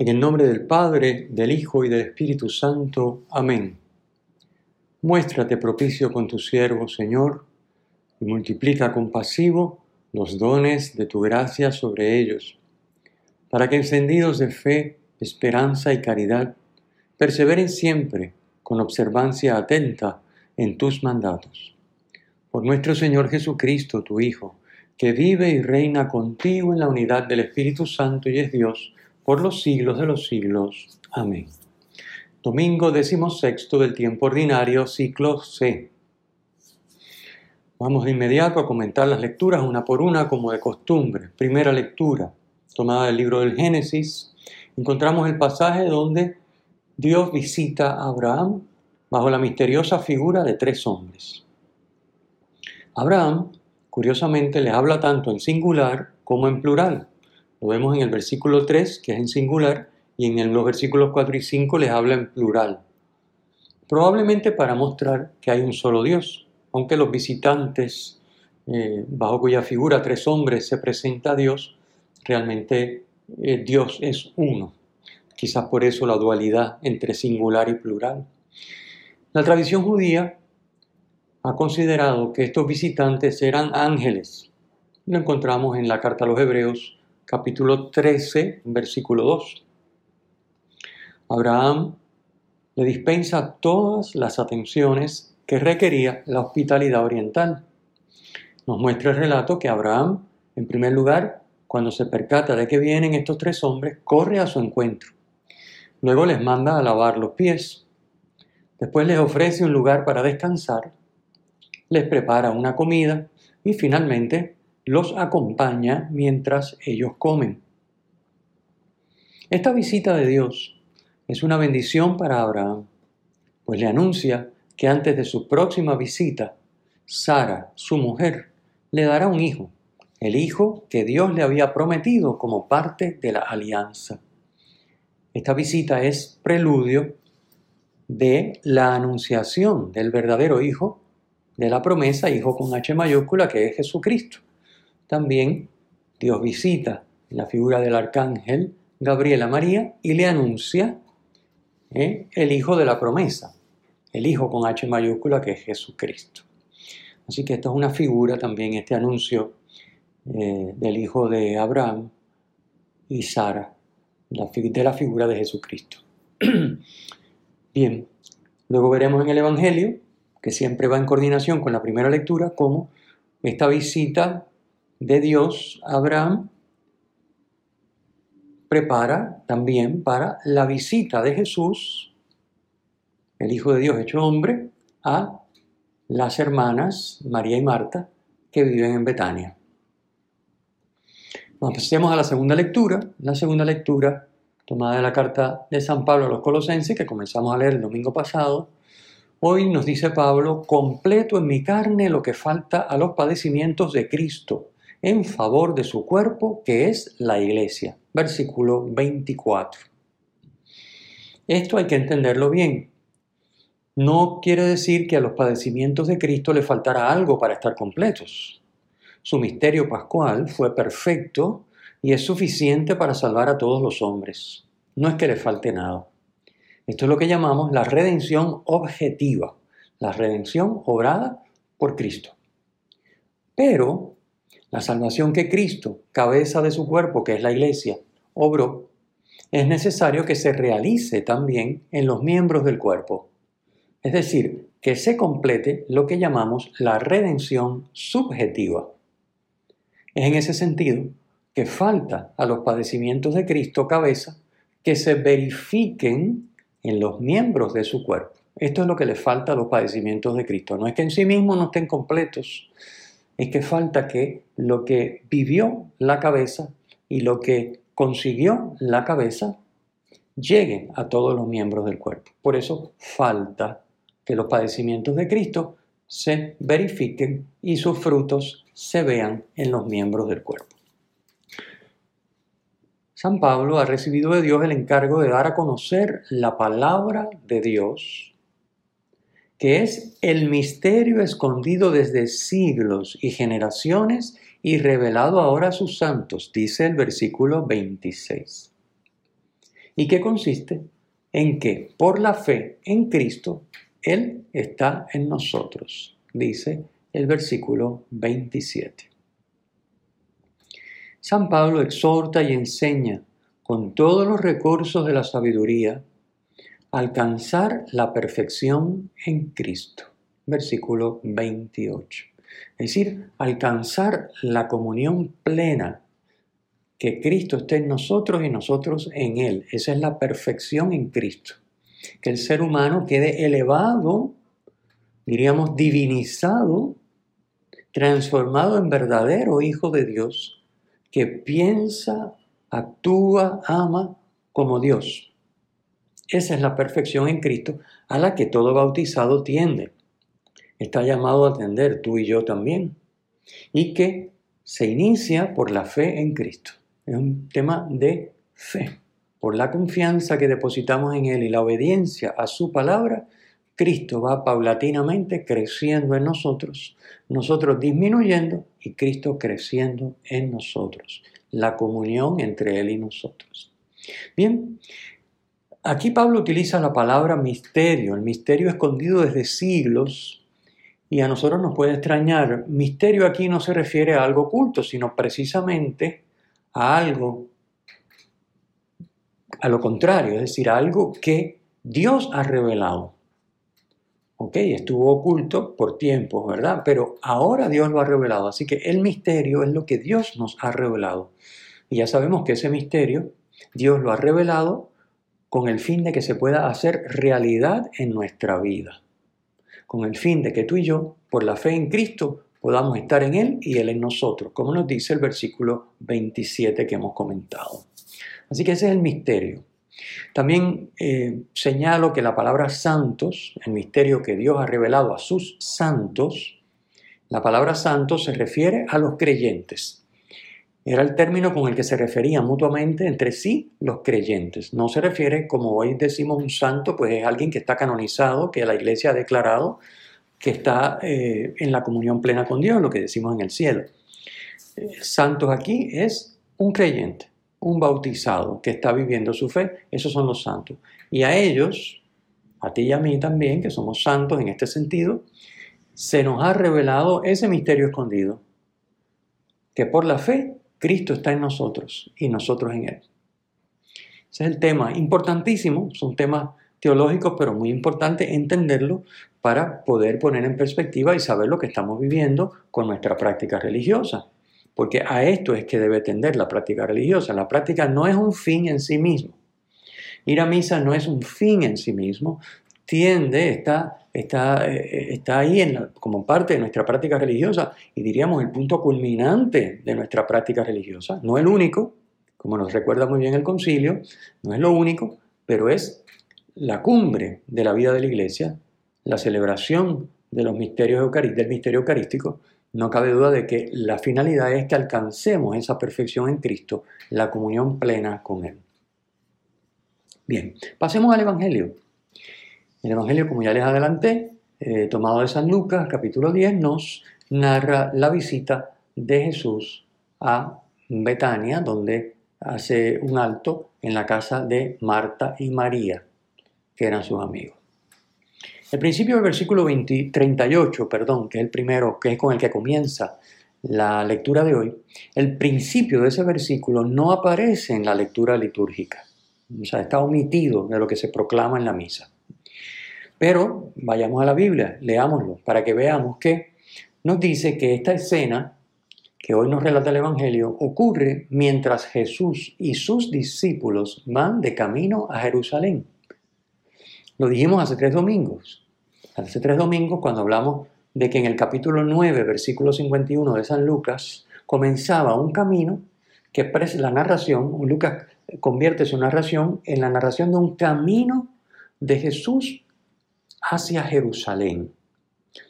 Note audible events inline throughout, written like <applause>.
En el nombre del Padre, del Hijo y del Espíritu Santo. Amén. Muéstrate propicio con tu siervo, Señor, y multiplica compasivo los dones de tu gracia sobre ellos, para que encendidos de fe, esperanza y caridad, perseveren siempre con observancia atenta en tus mandatos. Por nuestro Señor Jesucristo, tu Hijo, que vive y reina contigo en la unidad del Espíritu Santo y es Dios, por los siglos de los siglos. Amén. Domingo decimosexto del tiempo ordinario, ciclo C. Vamos de inmediato a comentar las lecturas una por una como de costumbre. Primera lectura, tomada del libro del Génesis, encontramos el pasaje donde Dios visita a Abraham bajo la misteriosa figura de tres hombres. Abraham, curiosamente, le habla tanto en singular como en plural. Lo vemos en el versículo 3, que es en singular, y en los versículos 4 y 5 les habla en plural. Probablemente para mostrar que hay un solo Dios, aunque los visitantes, eh, bajo cuya figura tres hombres se presenta a Dios, realmente eh, Dios es uno. Quizás por eso la dualidad entre singular y plural. La tradición judía ha considerado que estos visitantes eran ángeles. Lo encontramos en la carta a los Hebreos capítulo 13, versículo 2. Abraham le dispensa todas las atenciones que requería la hospitalidad oriental. Nos muestra el relato que Abraham, en primer lugar, cuando se percata de que vienen estos tres hombres, corre a su encuentro. Luego les manda a lavar los pies. Después les ofrece un lugar para descansar, les prepara una comida y finalmente los acompaña mientras ellos comen. Esta visita de Dios es una bendición para Abraham, pues le anuncia que antes de su próxima visita, Sara, su mujer, le dará un hijo, el hijo que Dios le había prometido como parte de la alianza. Esta visita es preludio de la anunciación del verdadero hijo, de la promesa, hijo con H mayúscula, que es Jesucristo. También Dios visita la figura del arcángel Gabriela María y le anuncia ¿eh? el hijo de la promesa, el hijo con H mayúscula que es Jesucristo. Así que esta es una figura también, este anuncio eh, del hijo de Abraham y Sara, de la figura de Jesucristo. <clears throat> Bien, luego veremos en el Evangelio, que siempre va en coordinación con la primera lectura, cómo esta visita de Dios, Abraham prepara también para la visita de Jesús, el Hijo de Dios hecho hombre, a las hermanas María y Marta que viven en Betania. Pasemos a la segunda lectura. La segunda lectura, tomada de la carta de San Pablo a los Colosenses, que comenzamos a leer el domingo pasado, Hoy nos dice Pablo, completo en mi carne lo que falta a los padecimientos de Cristo en favor de su cuerpo, que es la iglesia. Versículo 24. Esto hay que entenderlo bien. No quiere decir que a los padecimientos de Cristo le faltará algo para estar completos. Su misterio pascual fue perfecto y es suficiente para salvar a todos los hombres. No es que le falte nada. Esto es lo que llamamos la redención objetiva, la redención obrada por Cristo. Pero la salvación que Cristo, cabeza de su cuerpo, que es la iglesia, obró, es necesario que se realice también en los miembros del cuerpo. Es decir, que se complete lo que llamamos la redención subjetiva. Es en ese sentido que falta a los padecimientos de Cristo cabeza que se verifiquen en los miembros de su cuerpo. Esto es lo que le falta a los padecimientos de Cristo. No es que en sí mismos no estén completos, es que falta que lo que vivió la cabeza y lo que consiguió la cabeza llegue a todos los miembros del cuerpo. Por eso falta que los padecimientos de Cristo se verifiquen y sus frutos se vean en los miembros del cuerpo. San Pablo ha recibido de Dios el encargo de dar a conocer la palabra de Dios, que es el misterio escondido desde siglos y generaciones y revelado ahora a sus santos, dice el versículo 26. ¿Y qué consiste? En que por la fe en Cristo, Él está en nosotros, dice el versículo 27. San Pablo exhorta y enseña con todos los recursos de la sabiduría alcanzar la perfección en Cristo. Versículo 28. Es decir, alcanzar la comunión plena, que Cristo esté en nosotros y nosotros en Él. Esa es la perfección en Cristo. Que el ser humano quede elevado, diríamos divinizado, transformado en verdadero Hijo de Dios que piensa, actúa, ama como Dios. Esa es la perfección en Cristo a la que todo bautizado tiende. Está llamado a atender tú y yo también. Y que se inicia por la fe en Cristo. Es un tema de fe. Por la confianza que depositamos en Él y la obediencia a su palabra, Cristo va paulatinamente creciendo en nosotros, nosotros disminuyendo y Cristo creciendo en nosotros. La comunión entre Él y nosotros. Bien, aquí Pablo utiliza la palabra misterio, el misterio escondido desde siglos, y a nosotros nos puede extrañar. Misterio aquí no se refiere a algo oculto, sino precisamente a algo, a lo contrario, es decir, a algo que Dios ha revelado. Ok, estuvo oculto por tiempos, ¿verdad? Pero ahora Dios lo ha revelado. Así que el misterio es lo que Dios nos ha revelado. Y ya sabemos que ese misterio Dios lo ha revelado con el fin de que se pueda hacer realidad en nuestra vida. Con el fin de que tú y yo, por la fe en Cristo, podamos estar en Él y Él en nosotros, como nos dice el versículo 27 que hemos comentado. Así que ese es el misterio. También eh, señalo que la palabra santos, el misterio que Dios ha revelado a sus santos, la palabra santos se refiere a los creyentes. Era el término con el que se referían mutuamente entre sí los creyentes. No se refiere, como hoy decimos un santo, pues es alguien que está canonizado, que la iglesia ha declarado que está eh, en la comunión plena con Dios, lo que decimos en el cielo. Eh, santos aquí es un creyente un bautizado que está viviendo su fe, esos son los santos. Y a ellos, a ti y a mí también, que somos santos en este sentido, se nos ha revelado ese misterio escondido, que por la fe Cristo está en nosotros y nosotros en Él. Ese es el tema, importantísimo, son temas teológicos, pero muy importante entenderlo para poder poner en perspectiva y saber lo que estamos viviendo con nuestra práctica religiosa porque a esto es que debe tender la práctica religiosa. La práctica no es un fin en sí mismo. Ir a misa no es un fin en sí mismo, tiende, está, está, eh, está ahí como parte de nuestra práctica religiosa y diríamos el punto culminante de nuestra práctica religiosa. No el único, como nos recuerda muy bien el concilio, no es lo único, pero es la cumbre de la vida de la iglesia, la celebración de los misterios del misterio eucarístico no cabe duda de que la finalidad es que alcancemos esa perfección en Cristo, la comunión plena con Él. Bien, pasemos al Evangelio. El Evangelio, como ya les adelanté, eh, tomado de San Lucas, capítulo 10, nos narra la visita de Jesús a Betania, donde hace un alto en la casa de Marta y María, que eran sus amigos. El principio del versículo 38, perdón, que es el primero, que es con el que comienza la lectura de hoy, el principio de ese versículo no aparece en la lectura litúrgica. O sea, está omitido de lo que se proclama en la misa. Pero vayamos a la Biblia, leámoslo, para que veamos que nos dice que esta escena que hoy nos relata el Evangelio ocurre mientras Jesús y sus discípulos van de camino a Jerusalén. Lo dijimos hace tres domingos. Hace tres domingos cuando hablamos de que en el capítulo 9, versículo 51 de San Lucas, comenzaba un camino que la narración, Lucas convierte su narración en la narración de un camino de Jesús hacia Jerusalén.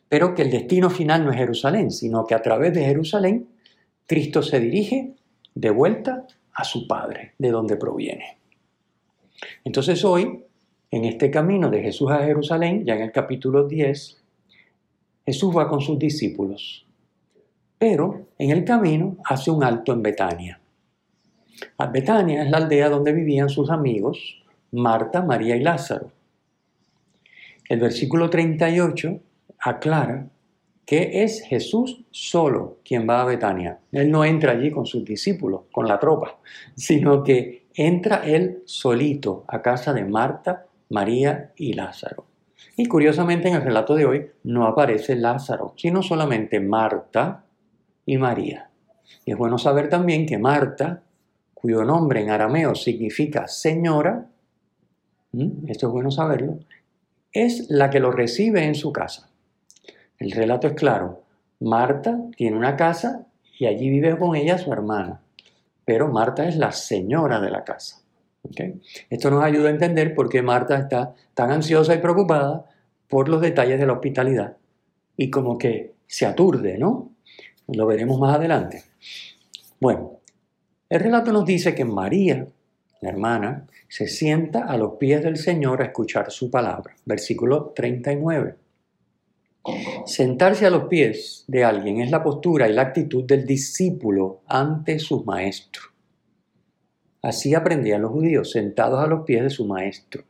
Pero que el destino final no es Jerusalén, sino que a través de Jerusalén Cristo se dirige de vuelta a su Padre, de donde proviene. Entonces hoy, en este camino de Jesús a Jerusalén, ya en el capítulo 10, Jesús va con sus discípulos, pero en el camino hace un alto en Betania. Betania es la aldea donde vivían sus amigos Marta, María y Lázaro. El versículo 38 aclara que es Jesús solo quien va a Betania. Él no entra allí con sus discípulos, con la tropa, sino que entra él solito a casa de Marta, María y Lázaro. Y curiosamente en el relato de hoy no aparece Lázaro, sino solamente Marta y María. Y es bueno saber también que Marta cuyo nombre en arameo significa señora, esto es bueno saberlo, es la que lo recibe en su casa. El relato es claro. Marta tiene una casa y allí vive con ella su hermana, pero Marta es la señora de la casa. Esto nos ayuda a entender por qué Marta está tan ansiosa y preocupada por los detalles de la hospitalidad y como que se aturde, ¿no? Lo veremos más adelante. Bueno, el relato nos dice que María, la hermana, se sienta a los pies del Señor a escuchar su palabra. Versículo 39. Sentarse a los pies de alguien es la postura y la actitud del discípulo ante su maestro. Así aprendían los judíos, sentados a los pies de su maestro.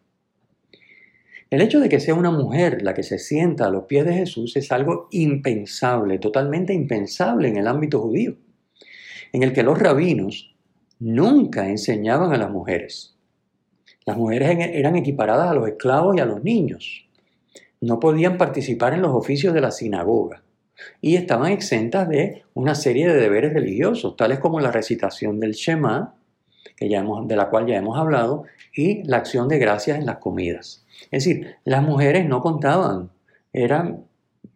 El hecho de que sea una mujer la que se sienta a los pies de Jesús es algo impensable, totalmente impensable en el ámbito judío, en el que los rabinos nunca enseñaban a las mujeres. Las mujeres eran equiparadas a los esclavos y a los niños. No podían participar en los oficios de la sinagoga y estaban exentas de una serie de deberes religiosos, tales como la recitación del Shema, que ya de la cual ya hemos hablado, y la acción de gracias en las comidas. Es decir, las mujeres no contaban, eran,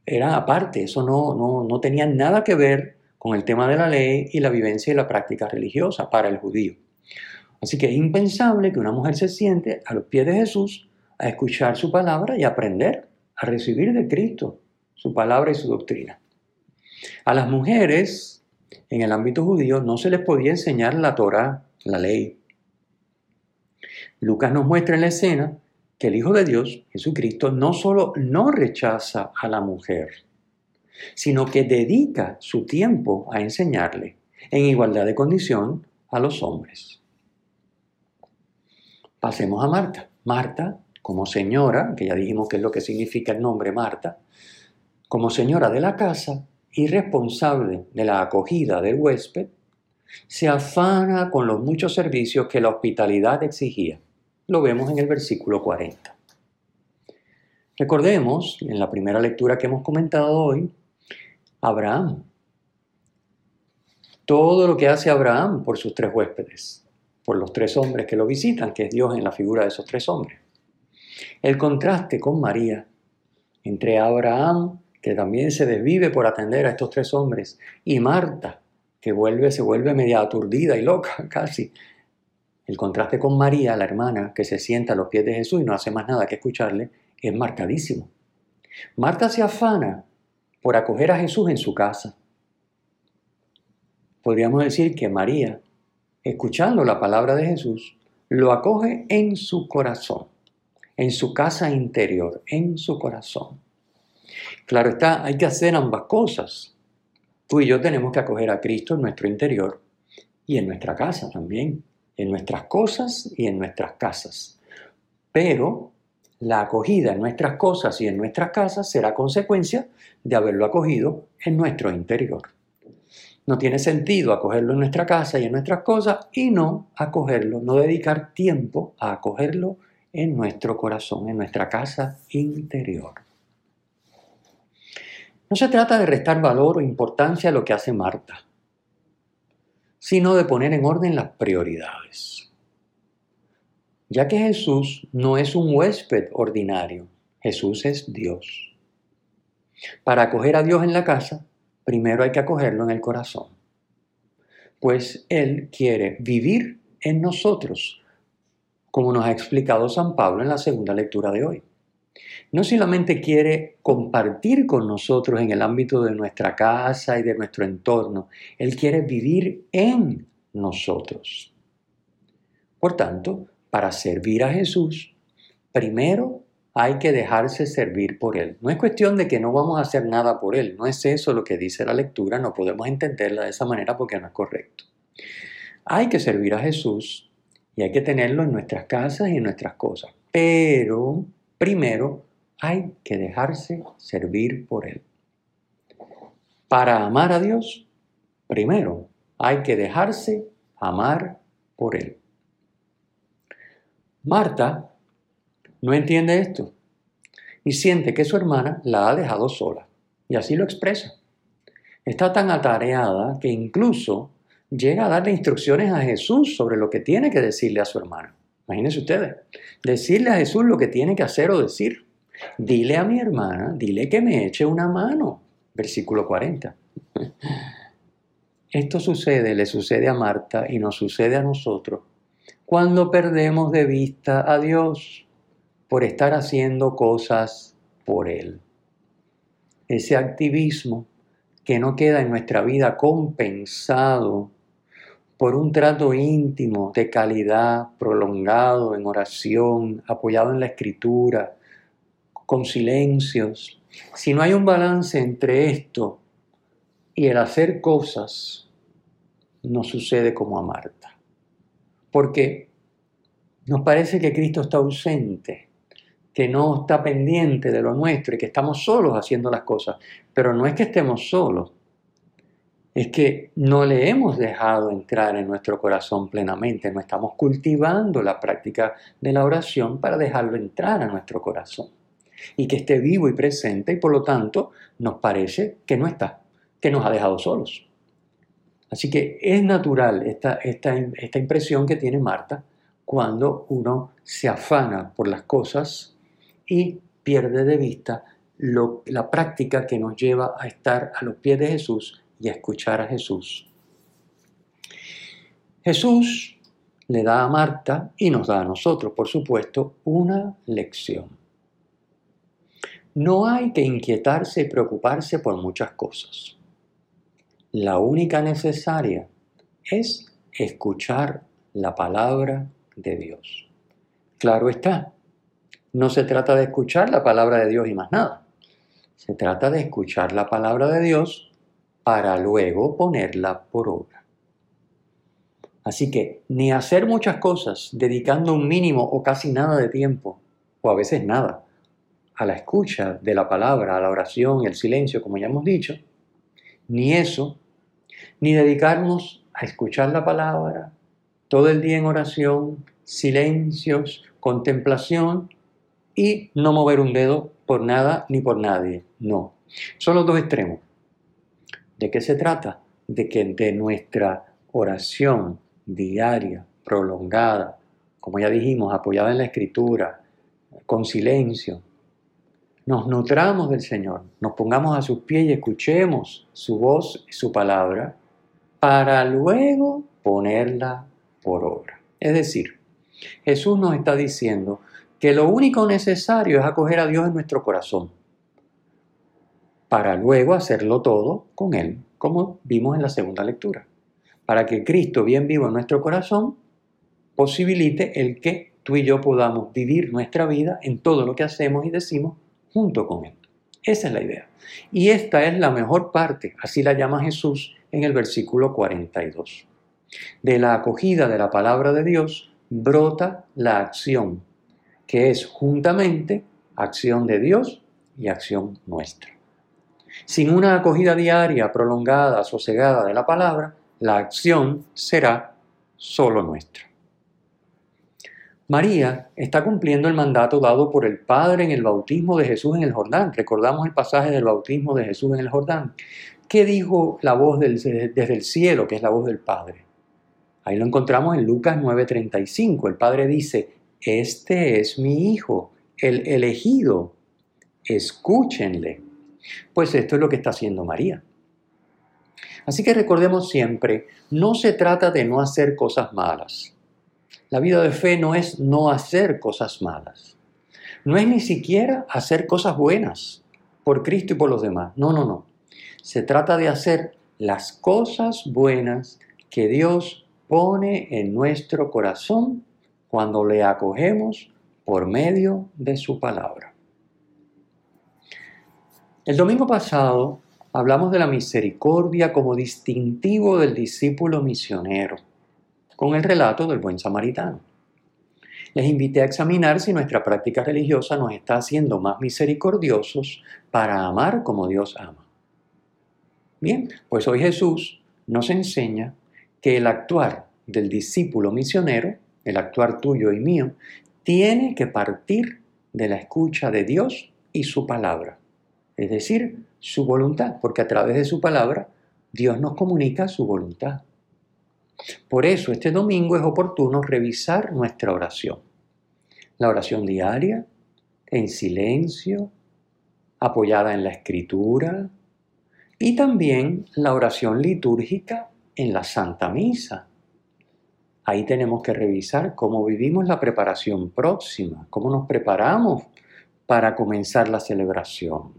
eran aparte, eso no, no, no tenía nada que ver con el tema de la ley y la vivencia y la práctica religiosa para el judío. Así que es impensable que una mujer se siente a los pies de Jesús a escuchar su palabra y aprender a recibir de Cristo su palabra y su doctrina. A las mujeres en el ámbito judío no se les podía enseñar la Torah, la ley. Lucas nos muestra en la escena que el Hijo de Dios, Jesucristo, no solo no rechaza a la mujer, sino que dedica su tiempo a enseñarle en igualdad de condición a los hombres. Pasemos a Marta. Marta, como señora, que ya dijimos que es lo que significa el nombre Marta, como señora de la casa y responsable de la acogida del huésped, se afana con los muchos servicios que la hospitalidad exigía. Lo vemos en el versículo 40. Recordemos, en la primera lectura que hemos comentado hoy, Abraham. Todo lo que hace Abraham por sus tres huéspedes, por los tres hombres que lo visitan, que es Dios en la figura de esos tres hombres. El contraste con María entre Abraham, que también se desvive por atender a estos tres hombres, y Marta, que vuelve, se vuelve media aturdida y loca <laughs> casi. El contraste con María, la hermana, que se sienta a los pies de Jesús y no hace más nada que escucharle, es marcadísimo. Marta se afana por acoger a Jesús en su casa. Podríamos decir que María, escuchando la palabra de Jesús, lo acoge en su corazón, en su casa interior, en su corazón. Claro está, hay que hacer ambas cosas. Tú y yo tenemos que acoger a Cristo en nuestro interior y en nuestra casa también, en nuestras cosas y en nuestras casas. Pero la acogida en nuestras cosas y en nuestras casas será consecuencia de haberlo acogido en nuestro interior. No tiene sentido acogerlo en nuestra casa y en nuestras cosas y no acogerlo, no dedicar tiempo a acogerlo en nuestro corazón, en nuestra casa interior. No se trata de restar valor o importancia a lo que hace Marta, sino de poner en orden las prioridades. Ya que Jesús no es un huésped ordinario, Jesús es Dios. Para acoger a Dios en la casa, primero hay que acogerlo en el corazón. pues Él quiere vivir en nosotros, como nos ha explicado San Pablo en la segunda lectura de hoy. No solamente quiere compartir con nosotros en el ámbito de nuestra casa y de nuestro entorno, Él quiere vivir en nosotros. Por tanto, para servir a Jesús, primero hay que dejarse servir por Él. No es cuestión de que no vamos a hacer nada por Él, no es eso lo que dice la lectura, no podemos entenderla de esa manera porque no es correcto. Hay que servir a Jesús y hay que tenerlo en nuestras casas y en nuestras cosas, pero primero hay que dejarse servir por Él. Para amar a Dios, primero hay que dejarse amar por Él. Marta no entiende esto y siente que su hermana la ha dejado sola. Y así lo expresa. Está tan atareada que incluso llega a darle instrucciones a Jesús sobre lo que tiene que decirle a su hermana. Imagínense ustedes, decirle a Jesús lo que tiene que hacer o decir. Dile a mi hermana, dile que me eche una mano. Versículo 40. <laughs> Esto sucede, le sucede a Marta y nos sucede a nosotros cuando perdemos de vista a Dios por estar haciendo cosas por Él. Ese activismo que no queda en nuestra vida compensado por un trato íntimo, de calidad, prolongado en oración, apoyado en la escritura, con silencios. Si no hay un balance entre esto y el hacer cosas, no sucede como a Marta. Porque nos parece que Cristo está ausente que no está pendiente de lo nuestro y que estamos solos haciendo las cosas. Pero no es que estemos solos, es que no le hemos dejado entrar en nuestro corazón plenamente, no estamos cultivando la práctica de la oración para dejarlo entrar a nuestro corazón y que esté vivo y presente y por lo tanto nos parece que no está, que nos ha dejado solos. Así que es natural esta, esta, esta impresión que tiene Marta cuando uno se afana por las cosas y pierde de vista la práctica que nos lleva a estar a los pies de Jesús y a escuchar a Jesús. Jesús le da a Marta y nos da a nosotros, por supuesto, una lección. No hay que inquietarse y preocuparse por muchas cosas. La única necesaria es escuchar la palabra de Dios. Claro está, no se trata de escuchar la palabra de Dios y más nada. Se trata de escuchar la palabra de Dios para luego ponerla por obra. Así que ni hacer muchas cosas dedicando un mínimo o casi nada de tiempo, o a veces nada, a la escucha de la palabra, a la oración el silencio, como ya hemos dicho, ni eso, ni dedicarnos a escuchar la palabra todo el día en oración, silencios, contemplación y no mover un dedo por nada ni por nadie. No. Son los dos extremos. ¿De qué se trata? De que de nuestra oración diaria, prolongada, como ya dijimos, apoyada en la escritura, con silencio, nos nutramos del Señor, nos pongamos a sus pies y escuchemos su voz su palabra para luego ponerla por obra. Es decir, Jesús nos está diciendo, que lo único necesario es acoger a Dios en nuestro corazón, para luego hacerlo todo con Él, como vimos en la segunda lectura, para que Cristo, bien vivo en nuestro corazón, posibilite el que tú y yo podamos vivir nuestra vida en todo lo que hacemos y decimos junto con Él. Esa es la idea. Y esta es la mejor parte, así la llama Jesús en el versículo 42. De la acogida de la palabra de Dios brota la acción que es juntamente acción de Dios y acción nuestra. Sin una acogida diaria, prolongada, sosegada de la palabra, la acción será solo nuestra. María está cumpliendo el mandato dado por el Padre en el bautismo de Jesús en el Jordán. Recordamos el pasaje del bautismo de Jesús en el Jordán. ¿Qué dijo la voz desde el cielo, que es la voz del Padre? Ahí lo encontramos en Lucas 9:35. El Padre dice, este es mi hijo, el elegido, escúchenle. Pues esto es lo que está haciendo María. Así que recordemos siempre, no se trata de no hacer cosas malas. La vida de fe no es no hacer cosas malas. No es ni siquiera hacer cosas buenas por Cristo y por los demás. No, no, no. Se trata de hacer las cosas buenas que Dios pone en nuestro corazón cuando le acogemos por medio de su palabra. El domingo pasado hablamos de la misericordia como distintivo del discípulo misionero, con el relato del buen samaritano. Les invité a examinar si nuestra práctica religiosa nos está haciendo más misericordiosos para amar como Dios ama. Bien, pues hoy Jesús nos enseña que el actuar del discípulo misionero, el actuar tuyo y mío, tiene que partir de la escucha de Dios y su palabra es decir, su voluntad, porque a través de su palabra Dios nos comunica su voluntad. Por eso este domingo es oportuno revisar nuestra oración. La oración diaria, en silencio, apoyada en la escritura, y también la oración litúrgica en la Santa Misa. Ahí tenemos que revisar cómo vivimos la preparación próxima, cómo nos preparamos para comenzar la celebración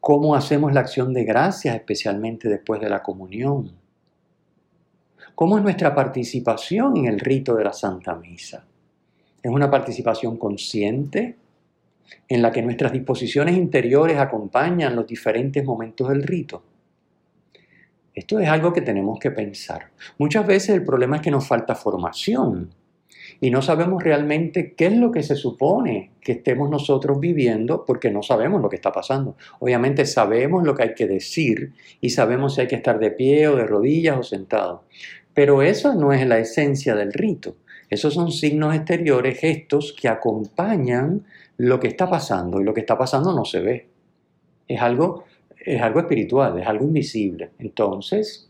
cómo hacemos la acción de gracias, especialmente después de la comunión. ¿Cómo es nuestra participación en el rito de la Santa Misa? ¿Es una participación consciente en la que nuestras disposiciones interiores acompañan los diferentes momentos del rito? Esto es algo que tenemos que pensar. Muchas veces el problema es que nos falta formación y no sabemos realmente qué es lo que se supone que estemos nosotros viviendo porque no sabemos lo que está pasando. Obviamente sabemos lo que hay que decir y sabemos si hay que estar de pie o de rodillas o sentado, pero eso no es la esencia del rito. Esos son signos exteriores, gestos que acompañan lo que está pasando y lo que está pasando no se ve. Es algo, es algo espiritual, es algo invisible. Entonces,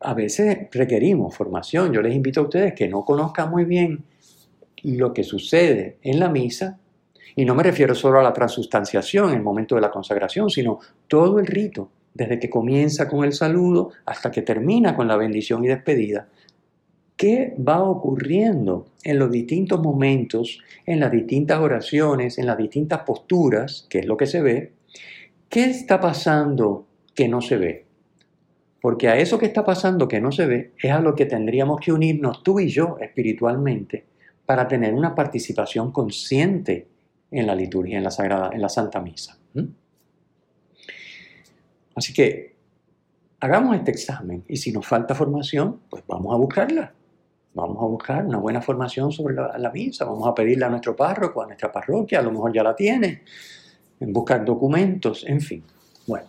a veces requerimos formación. Yo les invito a ustedes que no conozcan muy bien lo que sucede en la misa, y no me refiero solo a la transustanciación en el momento de la consagración, sino todo el rito, desde que comienza con el saludo hasta que termina con la bendición y despedida. ¿Qué va ocurriendo en los distintos momentos, en las distintas oraciones, en las distintas posturas, que es lo que se ve? ¿Qué está pasando que no se ve? Porque a eso que está pasando que no se ve es a lo que tendríamos que unirnos tú y yo espiritualmente para tener una participación consciente en la liturgia, en la Sagrada, en la Santa Misa. Así que hagamos este examen y si nos falta formación, pues vamos a buscarla. Vamos a buscar una buena formación sobre la, la misa, vamos a pedirle a nuestro párroco, a nuestra parroquia, a lo mejor ya la tiene, en buscar documentos, en fin. Bueno.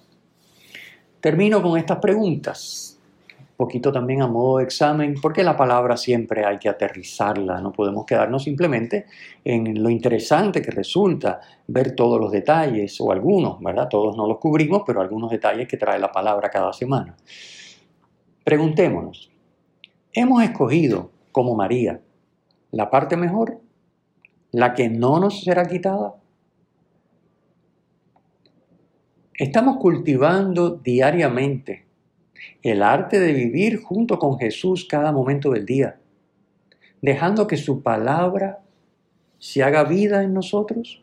Termino con estas preguntas, un poquito también a modo de examen, porque la palabra siempre hay que aterrizarla, no podemos quedarnos simplemente en lo interesante que resulta ver todos los detalles, o algunos, ¿verdad? Todos no los cubrimos, pero algunos detalles que trae la palabra cada semana. Preguntémonos, ¿hemos escogido como María la parte mejor? ¿La que no nos será quitada? Estamos cultivando diariamente el arte de vivir junto con Jesús cada momento del día, dejando que su palabra se haga vida en nosotros.